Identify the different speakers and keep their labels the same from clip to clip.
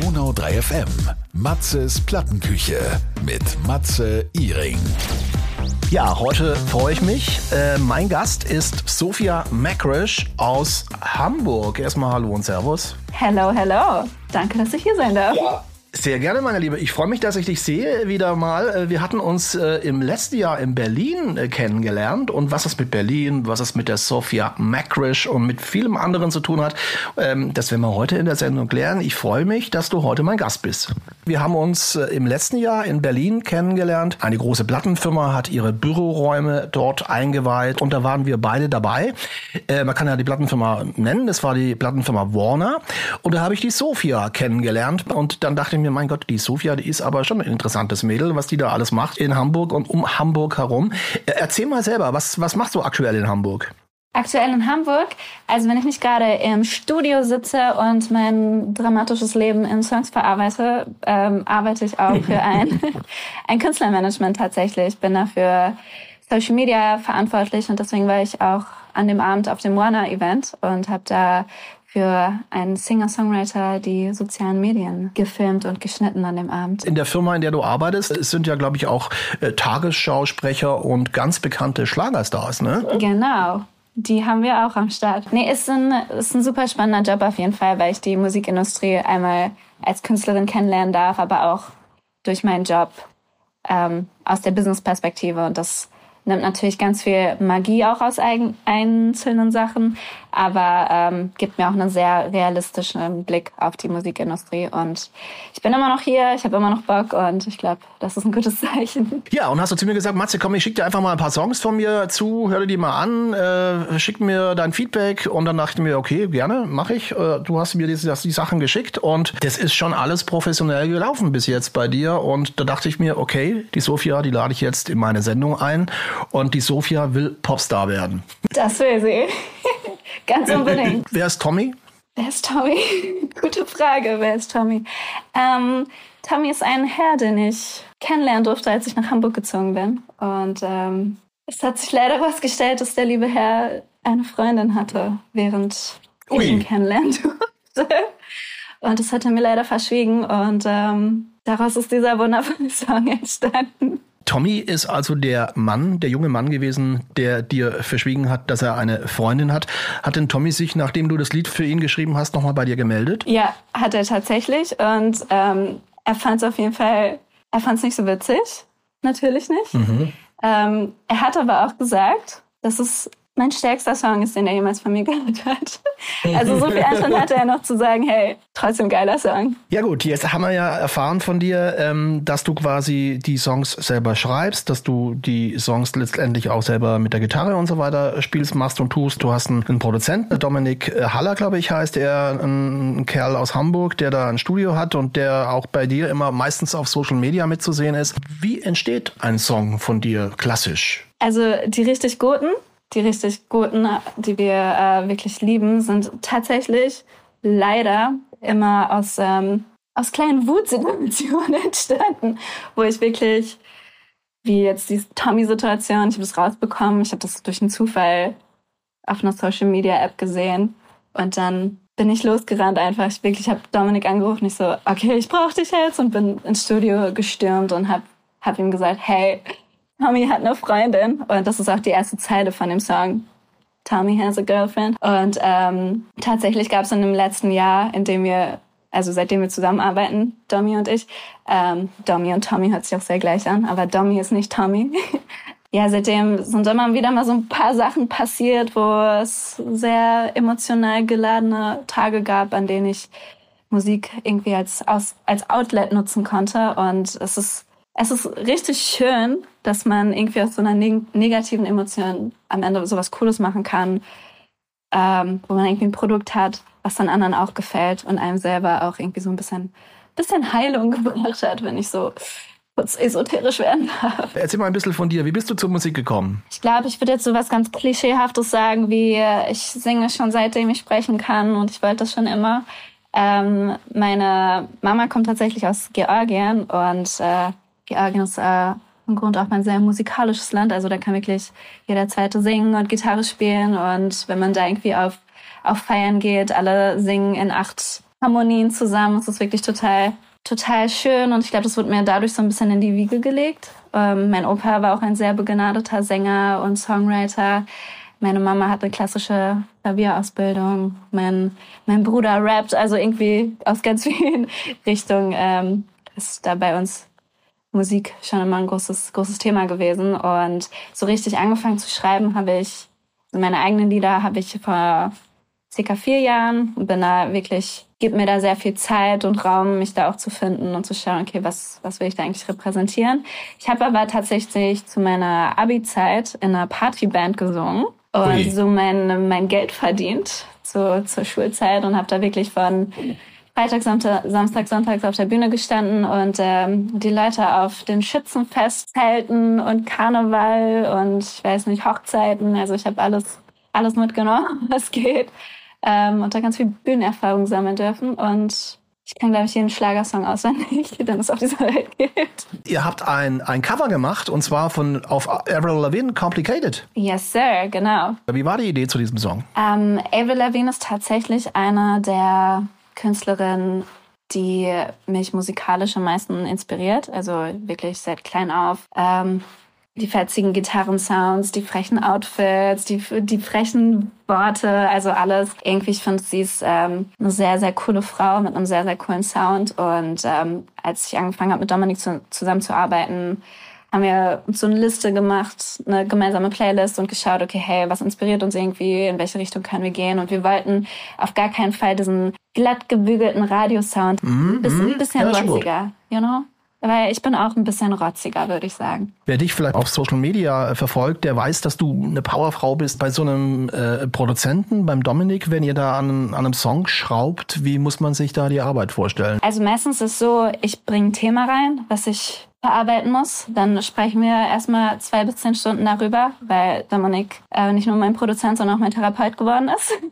Speaker 1: Donau 3 FM. Matzes Plattenküche mit Matze Iring.
Speaker 2: Ja, heute freue ich mich. Äh, mein Gast ist Sophia Makrisch aus Hamburg. Erstmal Hallo und Servus.
Speaker 3: Hello, hello. Danke, dass ich hier sein darf.
Speaker 2: Ja. Sehr gerne, meine Liebe. Ich freue mich, dass ich dich sehe wieder mal. Äh, wir hatten uns äh, im letzten Jahr in Berlin äh, kennengelernt. Und was es mit Berlin, was es mit der Sophia Makrisch und mit vielem anderen zu tun hat, ähm, das werden wir heute in der Sendung klären. Ich freue mich, dass du heute mein Gast bist. Wir haben uns äh, im letzten Jahr in Berlin kennengelernt. Eine große Plattenfirma hat ihre Büroräume dort eingeweiht und da waren wir beide dabei. Äh, man kann ja die Plattenfirma nennen. Das war die Plattenfirma Warner. Und da habe ich die Sophia kennengelernt und dann dachte ich mir, mein Gott, die Sophia, die ist aber schon ein interessantes Mädel, was die da alles macht in Hamburg und um Hamburg herum. Äh, erzähl mal selber, was, was machst du aktuell in Hamburg?
Speaker 3: Aktuell in Hamburg, also wenn ich nicht gerade im Studio sitze und mein dramatisches Leben in Songs verarbeite, ähm, arbeite ich auch für ein, ein Künstlermanagement tatsächlich. Ich bin dafür Social Media verantwortlich und deswegen war ich auch an dem Abend auf dem Warner-Event und habe da für einen Singer-Songwriter die sozialen Medien gefilmt und geschnitten an dem Abend.
Speaker 2: In der Firma, in der du arbeitest, es sind ja, glaube ich, auch äh, Tagesschausprecher und ganz bekannte Schlagerstars, ne?
Speaker 3: Genau. Die haben wir auch am Start. Nee, ist ein, ist ein super spannender Job auf jeden Fall, weil ich die Musikindustrie einmal als Künstlerin kennenlernen darf, aber auch durch meinen Job ähm, aus der Business-Perspektive. Und das nimmt natürlich ganz viel Magie auch aus einzelnen Sachen, aber ähm, gibt mir auch einen sehr realistischen Blick auf die Musikindustrie. Und ich bin immer noch hier, ich habe immer noch Bock und ich glaube, das ist ein gutes Zeichen.
Speaker 2: Ja, und hast du zu mir gesagt, Matze, komm, ich schicke dir einfach mal ein paar Songs von mir zu, hör dir die mal an, äh, schick mir dein Feedback und dann dachte ich mir, okay, gerne, mache ich. Äh, du hast mir die, die Sachen geschickt und das ist schon alles professionell gelaufen bis jetzt bei dir. Und da dachte ich mir, okay, die Sophia, die lade ich jetzt in meine Sendung ein und die Sophia will Popstar werden.
Speaker 3: Das will sie. Ganz unbedingt.
Speaker 2: Wer ist Tommy?
Speaker 3: Wer ist Tommy? Gute Frage, wer ist Tommy? Ähm, Tommy ist ein Herr, den ich kennenlernen durfte, als ich nach Hamburg gezogen bin. Und ähm, es hat sich leider herausgestellt, dass der liebe Herr eine Freundin hatte, während Ui. ich ihn kennenlernen durfte. Und das hat er mir leider verschwiegen. Und ähm, daraus ist dieser wundervolle Song entstanden.
Speaker 2: Tommy ist also der Mann, der junge Mann gewesen, der dir verschwiegen hat, dass er eine Freundin hat. Hat denn Tommy sich, nachdem du das Lied für ihn geschrieben hast, nochmal bei dir gemeldet?
Speaker 3: Ja, hat er tatsächlich. Und ähm, er fand es auf jeden Fall, er fand es nicht so witzig. Natürlich nicht. Mhm. Ähm, er hat aber auch gesagt, dass es mein stärkster Song ist, den er jemals von mir gehört hat. Also so viel Anstand hatte er noch zu sagen, hey, trotzdem geiler Song.
Speaker 2: Ja gut, jetzt haben wir ja erfahren von dir, ähm, dass du quasi die Songs selber schreibst, dass du die Songs letztendlich auch selber mit der Gitarre und so weiter spielst, machst und tust. Du hast einen, Produzenten, Dominik äh, Haller, glaube ich, heißt er, ein, ein Kerl aus Hamburg, der da ein Studio hat und der auch bei dir immer meistens auf Social Media mitzusehen ist. Wie entsteht ein Song von dir klassisch?
Speaker 3: Also die richtig guten, die richtig guten, die wir äh, wirklich lieben, sind tatsächlich leider immer aus, ähm, aus kleinen Wutsituationen entstanden, wo ich wirklich, wie jetzt die Tommy-Situation, ich habe das rausbekommen, ich habe das durch einen Zufall auf einer Social-Media-App gesehen und dann bin ich losgerannt einfach. Ich wirklich habe Dominik angerufen, ich so, okay, ich brauche dich jetzt und bin ins Studio gestürmt und habe hab ihm gesagt, hey, Tommy hat eine Freundin und das ist auch die erste Zeile von dem Song. Tommy has a girlfriend. Und ähm, tatsächlich gab es in dem letzten Jahr, in dem wir, also seitdem wir zusammenarbeiten, Domi und ich, ähm, Domi und Tommy hört sich auch sehr gleich an, aber Domi ist nicht Tommy. ja, seitdem sind immer wieder mal so ein paar Sachen passiert, wo es sehr emotional geladene Tage gab, an denen ich Musik irgendwie als, als Outlet nutzen konnte. Und es ist es ist richtig schön, dass man irgendwie aus so einer neg negativen Emotion am Ende sowas Cooles machen kann, ähm, wo man irgendwie ein Produkt hat, was dann anderen auch gefällt und einem selber auch irgendwie so ein bisschen, bisschen Heilung gebracht hat, wenn ich so kurz esoterisch werden darf.
Speaker 2: Erzähl mal ein bisschen von dir. Wie bist du zur Musik gekommen?
Speaker 3: Ich glaube, ich würde jetzt so was ganz Klischeehaftes sagen, wie ich singe schon seitdem ich sprechen kann und ich wollte das schon immer. Ähm, meine Mama kommt tatsächlich aus Georgien und äh, Georgien ist äh, im Grunde auch ein sehr musikalisches Land. Also da kann wirklich jeder Zweite singen und Gitarre spielen. Und wenn man da irgendwie auf, auf Feiern geht, alle singen in acht Harmonien zusammen. Es ist wirklich total, total schön und ich glaube, das wurde mir dadurch so ein bisschen in die Wiege gelegt. Ähm, mein Opa war auch ein sehr begnadeter Sänger und Songwriter. Meine Mama hat eine klassische Klavierausbildung. Mein, mein Bruder rappt, also irgendwie aus ganz vielen Richtungen ähm, ist da bei uns Musik schon immer ein großes, großes Thema gewesen. Und so richtig angefangen zu schreiben habe ich, meine eigenen Lieder habe ich vor circa vier Jahren und bin da wirklich, gibt mir da sehr viel Zeit und Raum, mich da auch zu finden und zu schauen, okay, was, was will ich da eigentlich repräsentieren. Ich habe aber tatsächlich zu meiner Abi-Zeit in einer Partyband gesungen und Ui. so mein, mein Geld verdient zu, zur Schulzeit und habe da wirklich von Freitag, Samstag, Sonntag auf der Bühne gestanden und ähm, die Leute auf den Schützenfestzelten und Karneval und ich weiß nicht, Hochzeiten. Also ich habe alles, alles mitgenommen, was geht. Ähm, und da ganz viel Bühnenerfahrung sammeln dürfen. Und ich kann, glaube ich, jeden Schlagersong auswendig, den es auf dieser Welt gibt.
Speaker 2: Ihr habt ein, ein Cover gemacht und zwar von auf Avril Lavigne, Complicated.
Speaker 3: Yes, sir, genau.
Speaker 2: Wie war die Idee zu diesem Song?
Speaker 3: Ähm, Avril Lavigne ist tatsächlich einer der Künstlerinnen, die mich musikalisch am meisten inspiriert. Also wirklich seit klein auf. Ähm, die fetzigen Gitarrensounds, die frechen Outfits, die, die frechen Worte, also alles. Irgendwie, ich finde, sie ist ähm, eine sehr, sehr coole Frau mit einem sehr, sehr coolen Sound. Und ähm, als ich angefangen habe, mit Dominik zu, zusammenzuarbeiten, haben wir uns so eine Liste gemacht, eine gemeinsame Playlist und geschaut, okay, hey, was inspiriert uns irgendwie, in welche Richtung können wir gehen? Und wir wollten auf gar keinen Fall diesen glatt gebügelten Radiosound, mm, bisschen, mm, bisschen ja, rotziger, you know? Weil ich bin auch ein bisschen rotziger, würde ich sagen.
Speaker 2: Wer dich vielleicht auf Social Media äh, verfolgt, der weiß, dass du eine Powerfrau bist bei so einem äh, Produzenten, beim Dominik, wenn ihr da an, an, einem Song schraubt. Wie muss man sich da die Arbeit vorstellen?
Speaker 3: Also meistens ist es so, ich bringe ein Thema rein, was ich verarbeiten muss. Dann sprechen wir erstmal zwei bis zehn Stunden darüber, weil Dominik äh, nicht nur mein Produzent, sondern auch mein Therapeut geworden ist.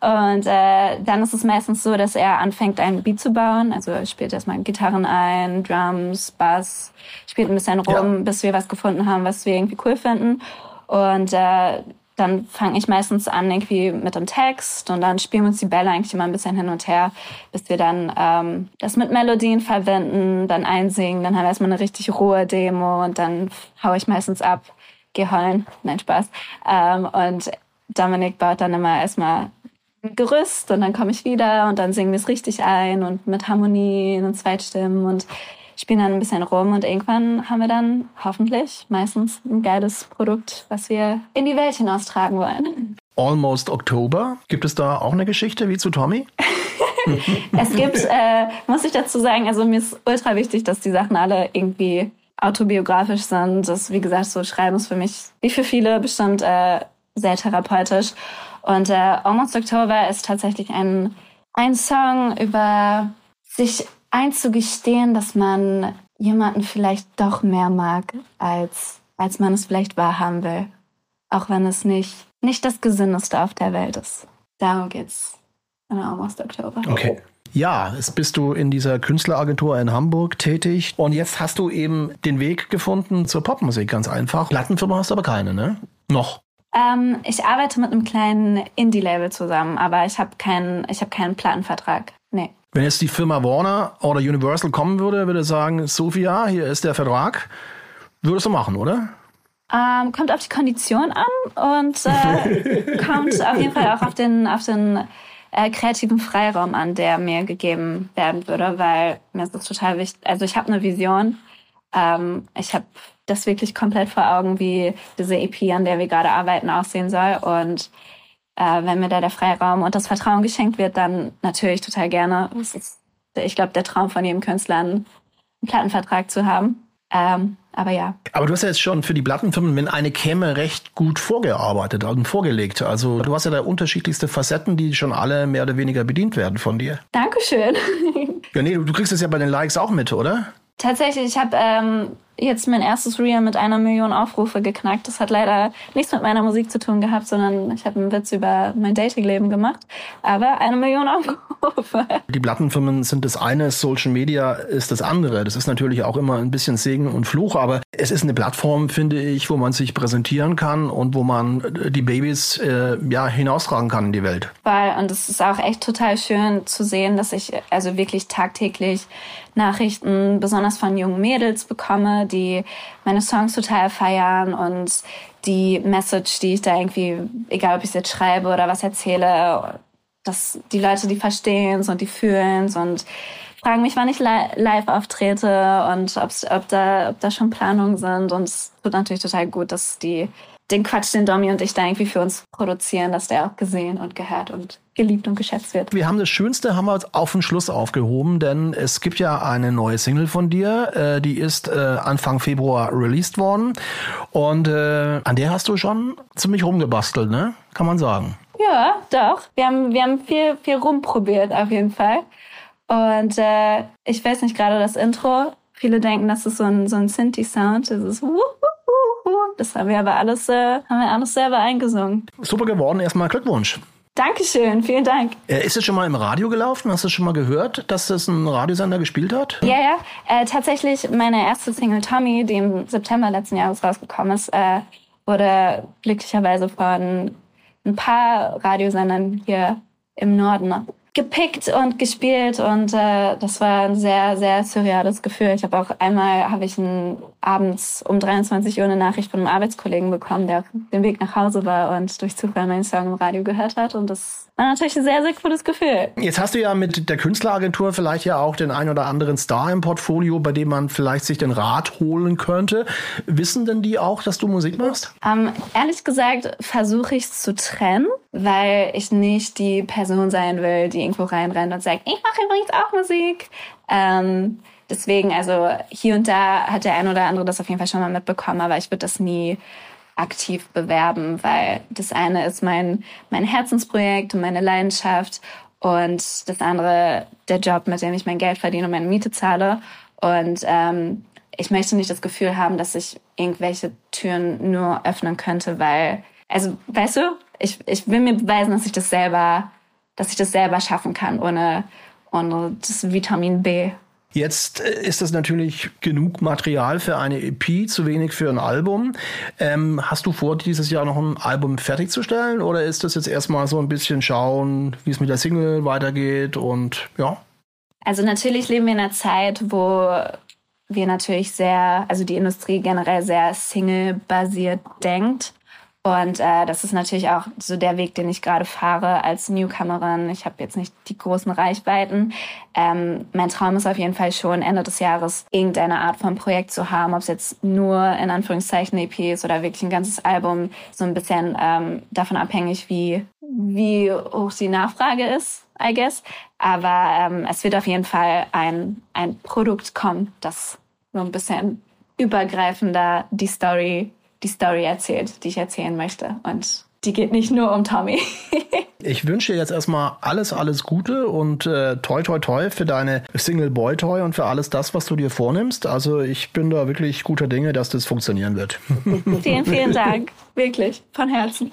Speaker 3: Und äh, dann ist es meistens so, dass er anfängt, einen Beat zu bauen. Also er spielt erstmal Gitarren ein, Drums, Bass, spielt ein bisschen rum, ja. bis wir was gefunden haben, was wir irgendwie cool finden. Und äh, dann fange ich meistens an irgendwie mit dem Text und dann spielen wir uns die Bälle eigentlich immer ein bisschen hin und her, bis wir dann ähm, das mit Melodien verwenden, dann einsingen, dann haben wir erstmal eine richtig rohe Demo und dann hau ich meistens ab, geh heulen, nein Spaß. Ähm, und Dominik baut dann immer erstmal Gerüst und dann komme ich wieder und dann singen wir es richtig ein und mit Harmonien und Zweitstimmen und spielen dann ein bisschen rum und irgendwann haben wir dann hoffentlich meistens ein geiles Produkt, was wir in die Welt hinaustragen wollen.
Speaker 2: Almost October. Gibt es da auch eine Geschichte wie zu Tommy?
Speaker 3: es gibt, äh, muss ich dazu sagen, also mir ist ultra wichtig, dass die Sachen alle irgendwie autobiografisch sind. Das, wie gesagt, so Schreiben ist für mich, wie für viele, bestimmt äh, sehr therapeutisch. Und äh, Almost October ist tatsächlich ein, ein Song über sich einzugestehen, dass man jemanden vielleicht doch mehr mag, als, als man es vielleicht wahrhaben will. Auch wenn es nicht, nicht das Gesinneste auf der Welt ist. Darum geht's in Almost October.
Speaker 2: Okay. Ja, jetzt bist du in dieser Künstleragentur in Hamburg tätig und jetzt hast du eben den Weg gefunden zur Popmusik, ganz einfach. Plattenfirma hast du aber keine, ne? Noch.
Speaker 3: Ähm, ich arbeite mit einem kleinen Indie-Label zusammen, aber ich habe keinen, ich habe keinen Plattenvertrag.
Speaker 2: Wenn jetzt die Firma Warner oder Universal kommen würde, würde sagen, Sophia, hier ist der Vertrag. Würdest du machen, oder?
Speaker 3: Ähm, kommt auf die Kondition an und äh, kommt auf jeden Fall auch auf den, auf den äh, kreativen Freiraum an, der mir gegeben werden würde, weil mir ist das total wichtig. Also ich habe eine Vision. Ähm, ich habe das wirklich komplett vor Augen, wie diese EP, an der wir gerade arbeiten, aussehen soll. Und äh, wenn mir da der Freiraum und das Vertrauen geschenkt wird, dann natürlich total gerne. Ist, ich glaube, der Traum von jedem Künstler, einen Plattenvertrag zu haben. Ähm, aber ja.
Speaker 2: Aber du hast ja jetzt schon für die Plattenfirmen, wenn eine käme, recht gut vorgearbeitet und vorgelegt. Also du hast ja da unterschiedlichste Facetten, die schon alle mehr oder weniger bedient werden von dir.
Speaker 3: Dankeschön.
Speaker 2: ja, nee, du, du kriegst es ja bei den Likes auch mit, oder?
Speaker 3: Tatsächlich, ich habe ähm, jetzt mein erstes Reel mit einer Million Aufrufe geknackt. Das hat leider nichts mit meiner Musik zu tun gehabt, sondern ich habe einen Witz über mein Datingleben gemacht. Aber eine Million Aufrufe.
Speaker 2: Die Plattenfirmen sind das eine, Social Media ist das andere. Das ist natürlich auch immer ein bisschen Segen und Fluch, aber es ist eine Plattform, finde ich, wo man sich präsentieren kann und wo man die Babys äh, ja hinaustragen kann in die Welt.
Speaker 3: Weil, und es ist auch echt total schön zu sehen, dass ich also wirklich tagtäglich Nachrichten, besonders von jungen Mädels bekomme, die meine Songs total feiern und die Message, die ich da irgendwie, egal ob ich es jetzt schreibe oder was erzähle, dass die Leute die verstehen und die fühlen und fragen mich, wann ich live auftrete und ob da, ob da schon Planungen sind. Und es tut natürlich total gut, dass die den Quatsch, den Domi und ich da irgendwie für uns produzieren, dass der auch gesehen und gehört und geliebt und geschätzt wird.
Speaker 2: Wir haben das Schönste haben wir auf den Schluss aufgehoben, denn es gibt ja eine neue Single von dir, äh, die ist äh, Anfang Februar released worden und äh, an der hast du schon ziemlich rumgebastelt, ne? Kann man sagen.
Speaker 3: Ja, doch. Wir haben, wir haben viel, viel rumprobiert auf jeden Fall. Und äh, ich weiß nicht, gerade das Intro, viele denken, das ist so ein, so ein Synthi-Sound. Das ist das haben wir aber alles, äh, haben wir alles selber eingesungen.
Speaker 2: Super geworden. Erstmal Glückwunsch.
Speaker 3: Dankeschön, vielen Dank.
Speaker 2: Äh, ist es schon mal im Radio gelaufen? Hast du schon mal gehört, dass das ein Radiosender gespielt hat?
Speaker 3: Ja, ja. Äh, tatsächlich, meine erste Single Tommy, die im September letzten Jahres rausgekommen ist, äh, wurde glücklicherweise von ein paar Radiosendern hier im Norden gepickt und gespielt und äh, das war ein sehr, sehr surreales Gefühl. Ich habe auch einmal, habe ich ein, abends um 23 Uhr eine Nachricht von einem Arbeitskollegen bekommen, der auf dem Weg nach Hause war und durch Zufall meinen Song im Radio gehört hat und das war natürlich ein sehr, sehr cooles Gefühl.
Speaker 2: Jetzt hast du ja mit der Künstleragentur vielleicht ja auch den ein oder anderen Star im Portfolio, bei dem man vielleicht sich den Rat holen könnte. Wissen denn die auch, dass du Musik machst?
Speaker 3: Ähm, ehrlich gesagt versuche ich es zu trennen, weil ich nicht die Person sein will, die irgendwo reinrennt und sagt, ich mache übrigens auch Musik. Ähm, deswegen, also hier und da hat der ein oder andere das auf jeden Fall schon mal mitbekommen, aber ich würde das nie aktiv bewerben, weil das eine ist mein, mein Herzensprojekt und meine Leidenschaft und das andere der Job, mit dem ich mein Geld verdiene und meine Miete zahle. Und ähm, ich möchte nicht das Gefühl haben, dass ich irgendwelche Türen nur öffnen könnte, weil, also, weißt du, ich, ich will mir beweisen, dass ich das selber, dass ich das selber schaffen kann, ohne, ohne das Vitamin B
Speaker 2: Jetzt äh, ist das natürlich genug Material für eine EP, zu wenig für ein Album. Ähm, hast du vor, dieses Jahr noch ein Album fertigzustellen oder ist das jetzt erstmal so ein bisschen schauen, wie es mit der Single weitergeht und ja?
Speaker 3: Also natürlich leben wir in einer Zeit, wo wir natürlich sehr, also die Industrie generell sehr Single-basiert denkt. Und äh, das ist natürlich auch so der Weg, den ich gerade fahre als Newcomerin. Ich habe jetzt nicht die großen Reichweiten. Ähm, mein Traum ist auf jeden Fall schon, Ende des Jahres irgendeine Art von Projekt zu haben, ob es jetzt nur in Anführungszeichen EP ist oder wirklich ein ganzes Album. So ein bisschen ähm, davon abhängig, wie, wie hoch die Nachfrage ist, I guess. Aber ähm, es wird auf jeden Fall ein, ein Produkt kommen, das so ein bisschen übergreifender die Story die Story erzählt, die ich erzählen möchte. Und die geht nicht nur um Tommy.
Speaker 2: ich wünsche dir jetzt erstmal alles, alles Gute und äh, toi, toi, toi für deine Single Boy Toy und für alles das, was du dir vornimmst. Also ich bin da wirklich guter Dinge, dass das funktionieren wird.
Speaker 3: vielen, vielen Dank. Wirklich, von Herzen.